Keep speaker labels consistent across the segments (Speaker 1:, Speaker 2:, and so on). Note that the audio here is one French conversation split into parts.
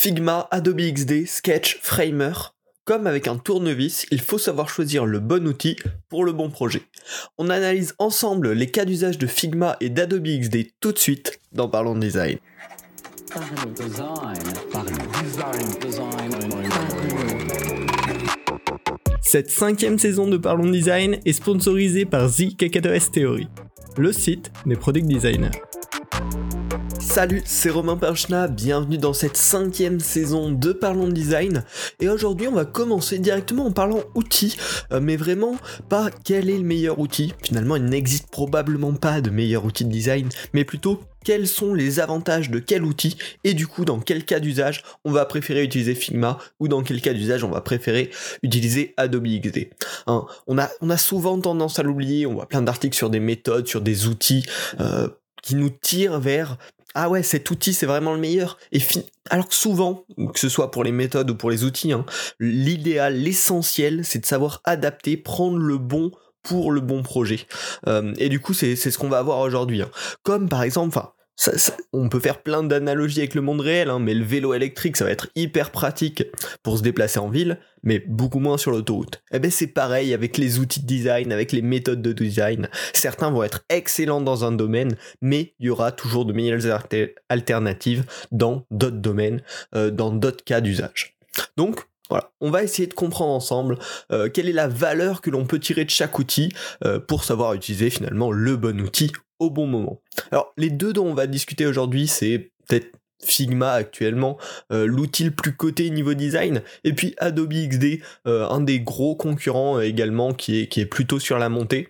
Speaker 1: Figma, Adobe XD, Sketch, Framer. Comme avec un tournevis, il faut savoir choisir le bon outil pour le bon projet. On analyse ensemble les cas d'usage de Figma et d'Adobe XD tout de suite dans Parlons Design. Cette cinquième saison de Parlons Design est sponsorisée par The Theory, le site des product designers. Salut, c'est Romain Perchna, bienvenue dans cette cinquième saison de Parlons Design. Et aujourd'hui, on va commencer directement en parlant outils, euh, mais vraiment pas quel est le meilleur outil. Finalement, il n'existe probablement pas de meilleur outil de design, mais plutôt quels sont les avantages de quel outil et du coup dans quel cas d'usage on va préférer utiliser Figma ou dans quel cas d'usage on va préférer utiliser Adobe XD. Hein, on, a, souvent tendance à l'oublier, on voit plein d'articles sur des méthodes, sur des outils euh, qui nous tirent vers ah ouais, cet outil c'est vraiment le meilleur. Et alors que souvent, que ce soit pour les méthodes ou pour les outils, hein, l'idéal, l'essentiel, c'est de savoir adapter, prendre le bon pour le bon projet. Euh, et du coup, c'est ce qu'on va avoir aujourd'hui. Hein. Comme par exemple, enfin, on peut faire plein d'analogies avec le monde réel, hein, mais le vélo électrique, ça va être hyper pratique pour se déplacer en ville, mais beaucoup moins sur l'autoroute. Eh ben c'est pareil avec les outils de design, avec les méthodes de design. Certains vont être excellents dans un domaine, mais il y aura toujours de meilleures alternatives dans d'autres domaines, euh, dans d'autres cas d'usage. Donc, voilà, on va essayer de comprendre ensemble euh, quelle est la valeur que l'on peut tirer de chaque outil euh, pour savoir utiliser finalement le bon outil au bon moment. Alors les deux dont on va discuter aujourd'hui, c'est peut-être Figma actuellement, euh, l'outil le plus coté niveau design, et puis Adobe XD, un des gros concurrents également qui est, qui est plutôt sur la montée.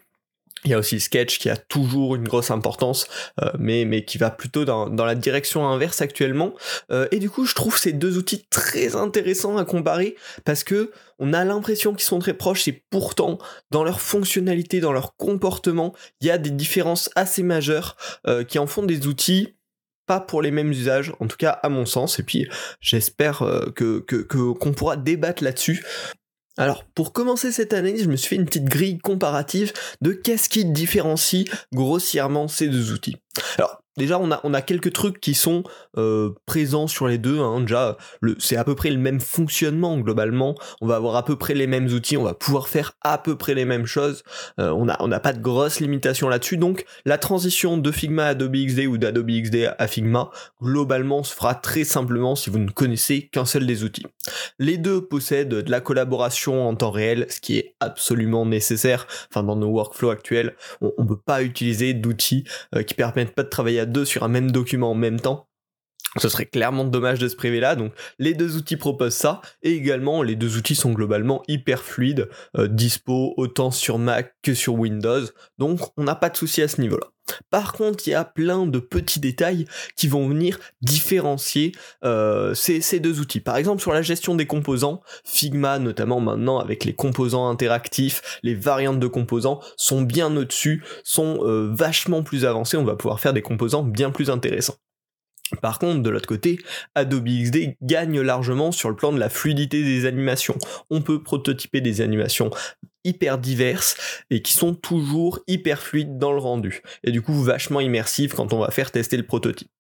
Speaker 1: Il y a aussi Sketch qui a toujours une grosse importance, euh, mais, qui va plutôt dans, la direction inverse actuellement. Euh, et du coup, je trouve ces deux outils très intéressants à comparer parce que on a l'impression qu'ils sont très proches et pourtant, dans leur fonctionnalité, dans leur comportement, il y a des différences assez majeures euh, qui en font des outils pas pour les mêmes usages, en tout cas à mon sens, et puis j'espère qu'on pourra débattre là-dessus. Alors, pour commencer cette analyse, je me suis fait une petite grille comparative de qu'est-ce qui différencie grossièrement ces deux outils. Déjà on a, quelques trucs qui sont euh, présents sur les deux. Hein. Déjà, c'est à peu près le même fonctionnement globalement. On va avoir à peu près les mêmes outils, on va pouvoir faire à peu près les mêmes choses. Euh, on n'a pas de grosses limitations là-dessus. Donc la transition de Figma à Adobe XD ou d'Adobe XD à Figma, globalement se fera très simplement si vous ne connaissez qu'un seul des outils. Les deux possèdent de la collaboration en temps réel, ce qui est absolument nécessaire. Enfin, dans nos workflows actuels, on ne peut pas utiliser d'outils euh, qui permettent pas de travailler à deux sur un même document en même temps. Ce serait clairement dommage de se priver là, donc les deux outils proposent ça, et également les deux outils sont globalement hyper fluides, euh, dispo autant sur Mac que sur Windows, donc on n'a pas de souci à ce niveau-là. Par contre, il y a plein de petits détails qui vont venir différencier euh, ces, deux outils. Par exemple, sur la gestion des composants, Figma, notamment maintenant avec les composants interactifs, les variantes de composants sont bien au-dessus, sont euh, vachement plus avancés. On va pouvoir faire des composants bien plus intéressants. Par contre, de l'autre côté, Adobe XD gagne largement sur le plan de la fluidité des animations. On peut prototyper des animations hyper diverses et qui sont toujours hyper fluides dans le rendu. Et du coup, vachement immersives quand on va faire tester le prototype.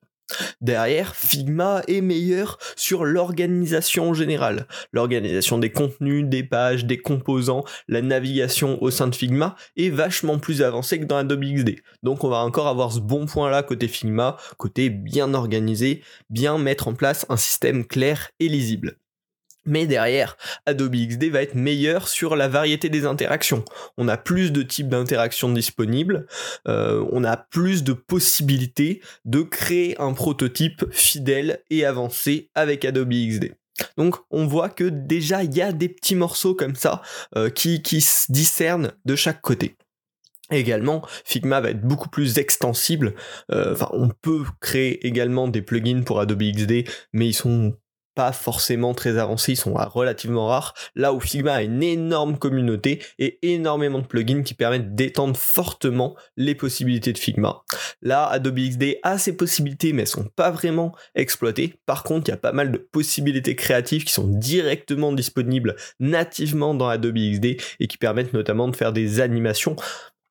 Speaker 1: Derrière, Figma est meilleur sur l'organisation générale. L'organisation des contenus, des pages, des composants, la navigation au sein de Figma est vachement plus avancée que dans Adobe XD. Donc on va encore avoir ce bon point là côté Figma, côté bien organisé, bien mettre en place un système clair et lisible. Mais derrière, Adobe XD va être meilleur sur la variété des interactions. On a plus de types d'interactions disponibles, euh, on a plus de possibilités de créer un prototype fidèle et avancé avec Adobe XD. Donc on voit que déjà il y a des petits morceaux comme ça euh, qui, se discernent de chaque côté. Également, Figma va être beaucoup plus extensible. Euh, enfin, on peut créer également des plugins pour Adobe XD, mais ils sont pas forcément très avancés, ils sont relativement rares, là où Figma a une énorme communauté et énormément de plugins qui permettent d'étendre fortement les possibilités de Figma. Là, Adobe XD a ces possibilités, mais elles sont pas vraiment exploitées. Par contre, il y a pas mal de possibilités créatives qui sont directement disponibles nativement dans Adobe XD et qui permettent notamment de faire des animations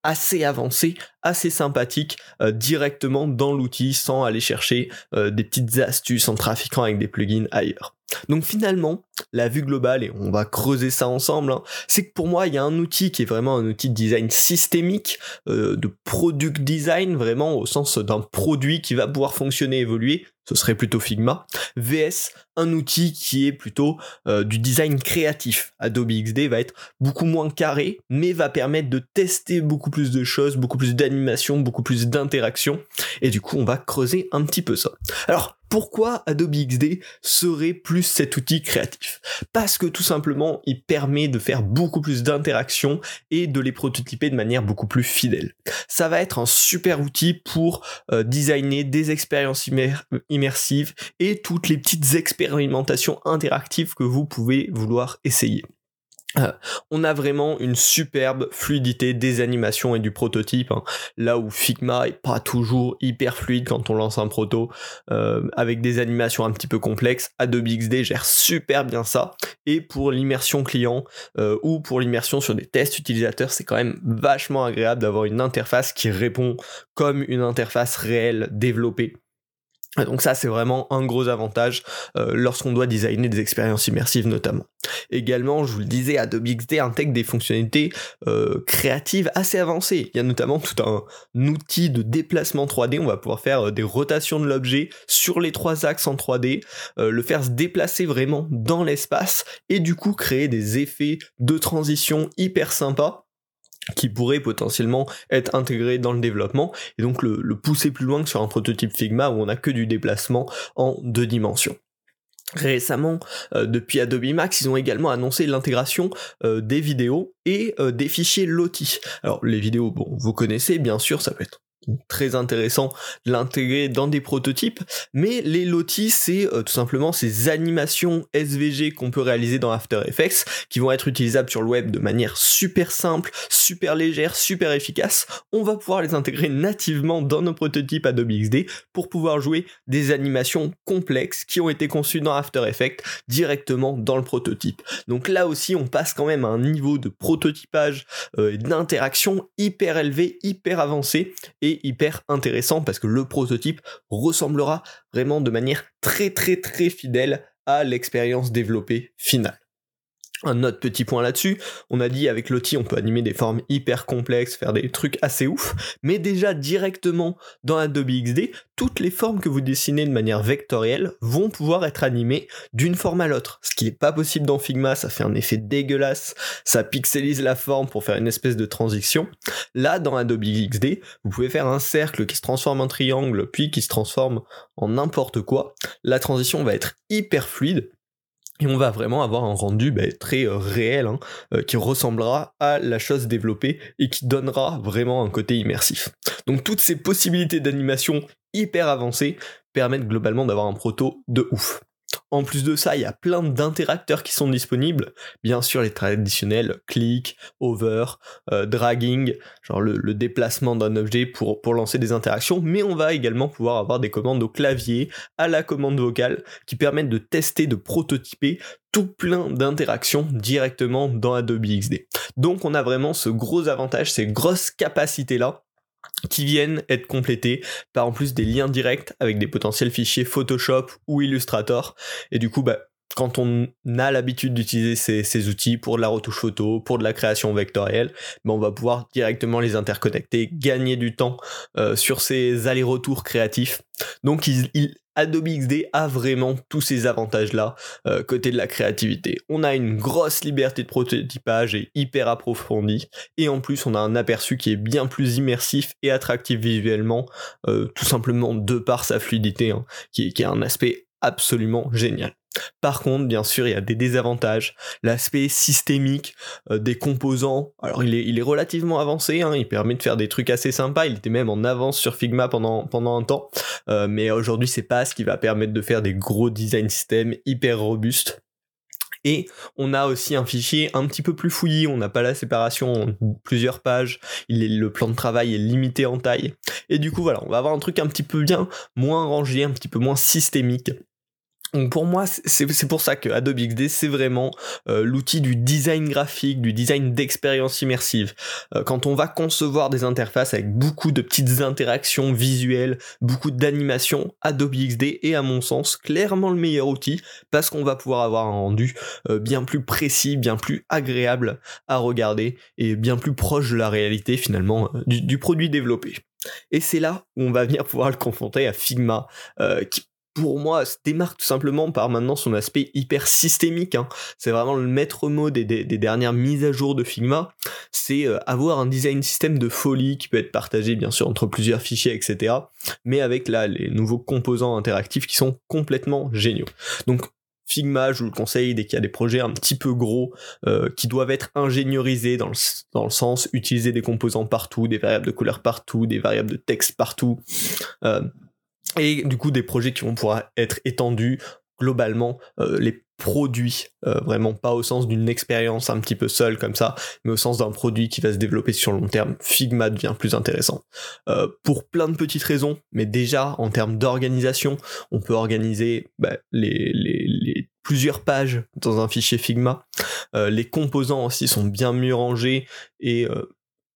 Speaker 1: assez avancé, assez sympathique euh, directement dans l'outil sans aller chercher euh, des petites astuces en trafiquant avec des plugins ailleurs. Donc finalement, la vue globale, et on va creuser ça ensemble, hein, c'est que pour moi, il y a un outil qui est vraiment un outil de design systémique, euh, de product design, vraiment au sens d'un produit qui va pouvoir fonctionner, évoluer, ce serait plutôt Figma, VS un outil qui est plutôt euh, du design créatif. Adobe XD va être beaucoup moins carré, mais va permettre de tester beaucoup plus de choses, beaucoup plus d'animation, beaucoup plus d'interaction, et du coup on va creuser un petit peu ça. Alors pourquoi Adobe XD serait plus cet outil créatif? Parce que tout simplement, il permet de faire beaucoup plus d'interactions et de les prototyper de manière beaucoup plus fidèle. Ça va être un super outil pour euh, designer des expériences immersives et toutes les petites expérimentations interactives que vous pouvez vouloir essayer. Euh, on a vraiment une superbe fluidité des animations et du prototype, hein. là où Figma est pas toujours hyper fluide quand on lance un proto, euh, avec des animations un petit peu complexes, Adobe XD gère super bien ça, et pour l'immersion client euh, ou pour l'immersion sur des tests utilisateurs, c'est quand même vachement agréable d'avoir une interface qui répond comme une interface réelle développée donc ça c'est vraiment un gros avantage lorsqu'on doit designer des expériences immersives notamment. Également, je vous le disais, Adobe XD intègre des fonctionnalités euh, créatives assez avancées. Il y a notamment tout un, outil de déplacement 3D, on va pouvoir faire euh, des rotations de l'objet sur les trois axes en 3D, le faire se déplacer vraiment dans l'espace et du coup créer des effets de transition hyper sympas qui pourrait potentiellement être intégré dans le développement et donc le, pousser plus loin que sur un prototype Figma où on n'a que du déplacement en deux dimensions. Récemment, euh, depuis Adobe Max, ils ont également annoncé l'intégration euh, des vidéos et euh, des fichiers LOTI. Alors les vidéos, bon, vous connaissez bien sûr, ça peut être très intéressant de l'intégrer dans des prototypes, mais les lotis, c'est euh, tout simplement ces animations SVG qu'on peut réaliser dans After Effects, qui vont être utilisables sur le web de manière super simple, super légère, super efficace. On va pouvoir les intégrer nativement dans nos prototypes Adobe XD pour pouvoir jouer des animations complexes qui ont été conçues dans After Effects directement dans le prototype. Donc là aussi, on passe quand même à un niveau de prototypage euh, d'interaction hyper élevé, hyper avancé, et hyper intéressant parce que le prototype ressemblera vraiment de manière très très très fidèle à l'expérience développée finale. Un autre petit point là-dessus, on a dit avec l'outil on peut animer des formes hyper complexes, faire des trucs assez ouf, mais déjà directement dans Adobe XD, toutes les formes que vous dessinez de manière vectorielle vont pouvoir être animées d'une forme à l'autre. Ce qui n'est pas possible dans Figma, ça fait un effet dégueulasse, ça pixelise la forme pour faire une espèce de transition. Là, dans Adobe XD, vous pouvez faire un cercle qui se transforme en triangle, puis qui se transforme en n'importe quoi. La transition va être hyper fluide, et on va vraiment avoir un rendu bah, très euh, réel hein, euh, qui ressemblera à la chose développée et qui donnera vraiment un côté immersif. Donc toutes ces possibilités d'animation hyper avancées permettent globalement d'avoir un proto de ouf. En plus de ça, il y a plein d'interacteurs qui sont disponibles. Bien sûr, les traditionnels click, over, euh, dragging, genre le, déplacement d'un objet pour, pour lancer des interactions, mais on va également pouvoir avoir des commandes au clavier, à la commande vocale, qui permettent de tester, de prototyper tout plein d'interactions directement dans Adobe XD. Donc on a vraiment ce gros avantage, ces grosses capacités-là qui viennent être complétés par en plus des liens directs avec des potentiels fichiers Photoshop ou Illustrator. Et du coup, bah, quand on a l'habitude d'utiliser ces, outils pour de la retouche photo, pour de la création vectorielle, ben on va pouvoir directement les interconnecter, gagner du temps euh, sur ces allers-retours créatifs. Donc Adobe XD a vraiment tous ces avantages-là euh, côté de la créativité. On a une grosse liberté de prototypage et hyper approfondie, et en plus on a un aperçu qui est bien plus immersif et attractif visuellement, euh, tout simplement de par sa fluidité, hein, qui, qui a un aspect absolument génial. Par contre, bien sûr, il y a des désavantages. L'aspect systémique euh, des composants, alors il est, relativement avancé, hein, il permet de faire des trucs assez sympas, il était même en avance sur Figma pendant, un temps, euh, mais aujourd'hui c'est pas ce qui va permettre de faire des gros design systems hyper robustes. Et on a aussi un fichier un petit peu plus fouillis, on n'a pas la séparation en plusieurs pages, le plan de travail est limité en taille. Et du coup voilà, on va avoir un truc un petit peu bien moins rangé, un petit peu moins systémique Donc pour moi, c'est pour ça que Adobe XD, c'est vraiment euh, l'outil du design graphique, du design d'expérience immersive. Euh, quand on va concevoir des interfaces avec beaucoup de petites interactions visuelles, beaucoup d'animations, Adobe XD est à mon sens clairement le meilleur outil parce qu'on va pouvoir avoir un rendu euh, bien plus précis, bien plus agréable à regarder et bien plus proche de la réalité finalement du, du produit développé. Et c'est là où on va venir pouvoir le confronter à Figma, pour moi, se démarque tout simplement par maintenant son aspect hyper systémique. Hein. C'est vraiment le maître mot des, dernières mises à jour de Figma. C'est euh, avoir un design système de folie qui peut être partagé bien sûr entre plusieurs fichiers, etc. Mais avec là les nouveaux composants interactifs qui sont complètement géniaux. Donc Figma, je vous le conseille dès qu'il y a des projets un petit peu gros euh, qui doivent être ingéniorisés dans le, dans le sens utiliser des composants partout, des variables de couleur partout, des variables de texte partout. Euh, et du coup des projets qui vont pouvoir être étendus globalement euh, les produits euh, vraiment pas au sens d'une expérience un petit peu seule comme ça mais au sens d'un produit qui va se développer sur long terme. Figma devient plus intéressant. Euh, pour plein de petites raisons mais déjà en termes d'organisation on peut organiser bah, les, les, plusieurs pages dans un fichier Figma. Les composants aussi sont bien mieux rangés et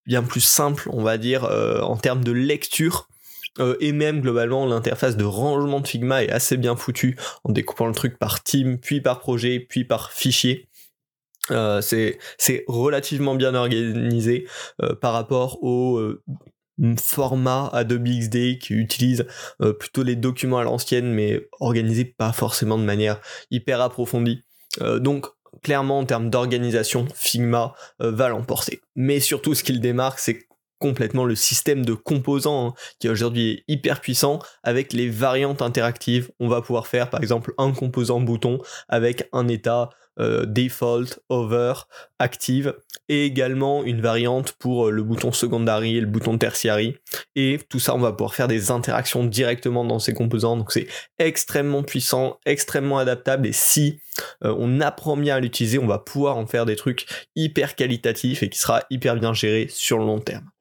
Speaker 1: bien plus simples on va dire en termes de lecture euh, et même globalement l'interface de rangement de Figma est assez bien foutue en découpant le truc par team, puis par projet, puis par fichier. Euh, c'est relativement bien organisé euh, par rapport au format Adobe XD qui utilise plutôt les documents à l'ancienne mais organisés pas forcément de manière hyper approfondie. donc clairement en termes d'organisation, Figma va l'emporter. Mais surtout ce qu'il démarque, c'est complètement le système de composants hein, qui aujourd'hui est hyper puissant avec les variantes interactives. On va pouvoir faire par exemple un composant bouton avec un état euh, default, over, active et également une variante pour euh, le bouton secondary et le bouton tertiary et tout ça on va pouvoir faire des interactions directement dans ces composants donc c'est extrêmement puissant, extrêmement adaptable et si euh, on apprend bien à l'utiliser on va pouvoir en faire des trucs hyper qualitatifs et qui sera hyper bien géré sur le long terme.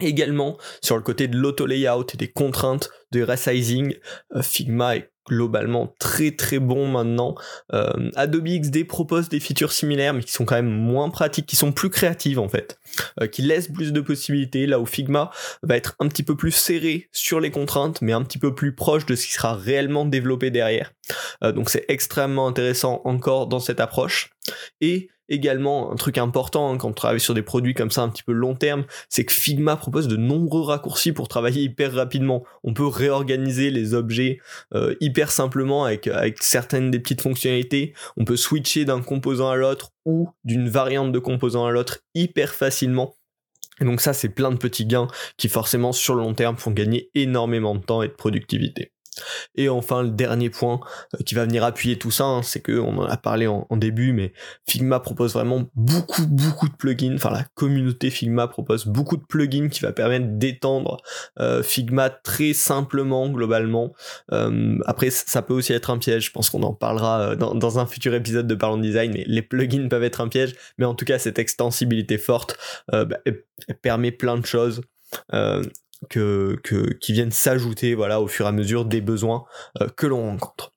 Speaker 1: Également, sur le côté de l'auto-layout et des contraintes de resizing, euh, Figma est globalement très très bon maintenant. Euh, Adobe XD propose des features similaires mais qui sont quand même moins pratiques, qui sont plus créatives en fait, euh, qui laissent plus de possibilités, là où Figma va être un petit peu plus serré sur les contraintes mais un petit peu plus proche de ce qui sera réellement développé derrière. donc c'est extrêmement intéressant encore dans cette approche. Et également un truc important hein, quand on travaille sur des produits comme ça un petit peu long terme, c'est que Figma propose de nombreux raccourcis pour travailler hyper rapidement. On peut réorganiser les objets euh, hyper simplement avec, certaines des petites fonctionnalités. On peut switcher d'un composant à l'autre ou d'une variante de composant à l'autre hyper facilement. Et donc ça, c'est plein de petits gains qui forcément sur le long terme font gagner énormément de temps et de productivité. Et enfin, le dernier point euh, qui va venir appuyer tout ça, hein, c'est que on en a parlé en, début, mais Figma propose vraiment beaucoup, beaucoup de plugins. Enfin, la communauté Figma propose beaucoup de plugins qui va permettre d'étendre euh, Figma très simplement, globalement. Euh, après, ça peut aussi être un piège. Je pense qu'on en parlera dans, un futur épisode de Parlons Design. Mais les plugins peuvent être un piège, mais en tout cas, cette extensibilité forte bah, permet plein de choses que, que, qui viennent s'ajouter voilà, au fur et à mesure des besoins euh, que l'on rencontre.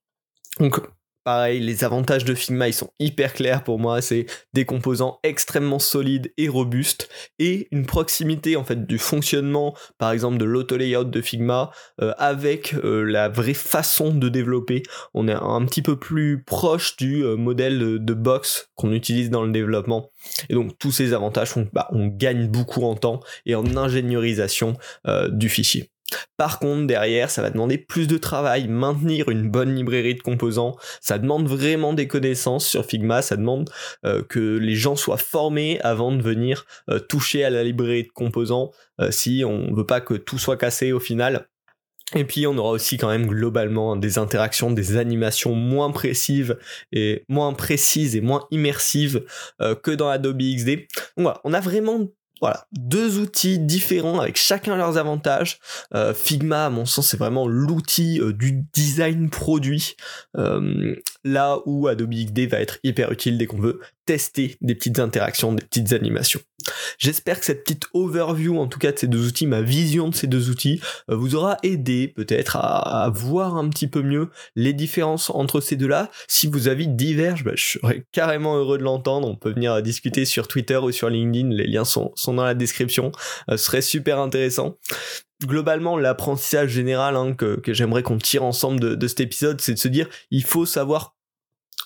Speaker 1: Pareil, les avantages de Figma, ils sont hyper clairs pour moi. C'est des composants extrêmement solides et robustes et une proximité en fait du fonctionnement, par exemple de l'auto-layout de Figma euh, avec euh, la vraie façon de développer. On est un petit peu plus proche du euh, modèle de, box qu'on utilise dans le développement. Et donc tous ces avantages font bah, on gagne beaucoup en temps et en ingéniorisation du fichier. Par contre, derrière, ça va demander plus de travail, maintenir une bonne librairie de composants. Ça demande vraiment des connaissances sur Figma. Ça demande euh, que les gens soient formés avant de venir euh, toucher à la librairie de composants euh, si on veut pas que tout soit cassé au final. Et puis on aura aussi quand même globalement des interactions, des animations moins précises et moins précises et moins immersives que dans Adobe XD. Donc voilà, on a vraiment voilà, deux outils différents avec chacun leurs avantages. Euh, Figma, à mon sens, c'est vraiment l'outil euh, du design produit, euh, là où Adobe XD va être hyper utile dès qu'on veut tester des petites interactions, des petites animations. J'espère que cette petite overview, en tout cas de ces deux outils, ma vision de ces deux outils, euh, vous aura aidé peut-être à, voir un petit peu mieux les différences entre ces deux-là. Si vos avis divergent, bah, je serais carrément heureux de l'entendre. On peut venir discuter sur Twitter ou sur LinkedIn. Les liens sont, dans la description. Euh, ce serait super intéressant globalement, l'apprentissage général hein, que, j'aimerais qu'on tire ensemble de, cet épisode, c'est de se dire, il faut savoir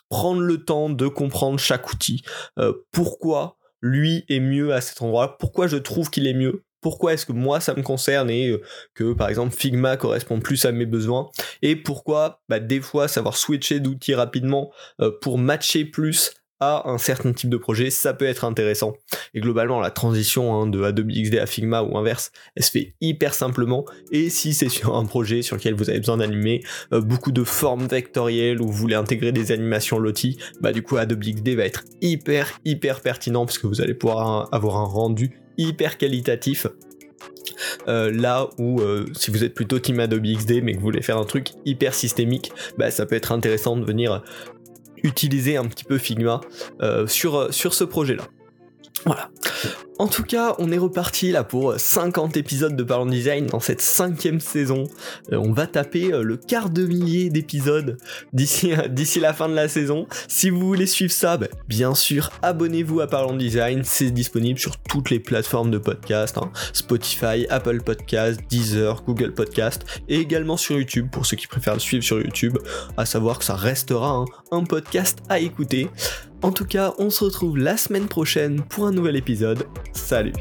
Speaker 1: prendre le temps de comprendre chaque outil. Euh, pourquoi lui est mieux à cet endroit. Pourquoi je trouve qu'il est mieux? Pourquoi est-ce que moi ça me concerne et euh, que par exemple Figma correspond plus à mes besoins? Et pourquoi bah, des fois savoir switcher d'outils rapidement euh, pour matcher plus à un certain type de projet, ça peut être intéressant. Et globalement, la transition hein, de Adobe XD à Figma ou inverse, elle se fait hyper simplement. Et si c'est sur un projet sur lequel vous avez besoin d'animer euh, beaucoup de formes vectorielles ou vous voulez intégrer des animations loti, bah du coup Adobe XD va être hyper hyper pertinent parce que vous allez pouvoir avoir un rendu hyper qualitatif euh, là où euh, si vous êtes plutôt team Adobe XD mais que vous voulez faire un truc hyper systémique, bah ça peut être intéressant de venir utiliser un petit peu Figma euh, sur, sur ce projet-là. Voilà. En tout cas, on est reparti là pour 50 épisodes de Parlons Design dans cette cinquième saison. Euh, on va taper euh, le quart de millier d'épisodes d'ici d'ici la fin de la saison. Si vous voulez suivre ça, bah, bien sûr, abonnez-vous à Parlons Design. C'est disponible sur toutes les plateformes de podcast, hein. Spotify, Apple Podcast, Deezer, Google Podcast, et également sur YouTube pour ceux qui préfèrent le suivre sur YouTube. À savoir que ça restera hein, un podcast à écouter. En tout cas, on se retrouve la semaine prochaine pour un nouvel épisode. Salut.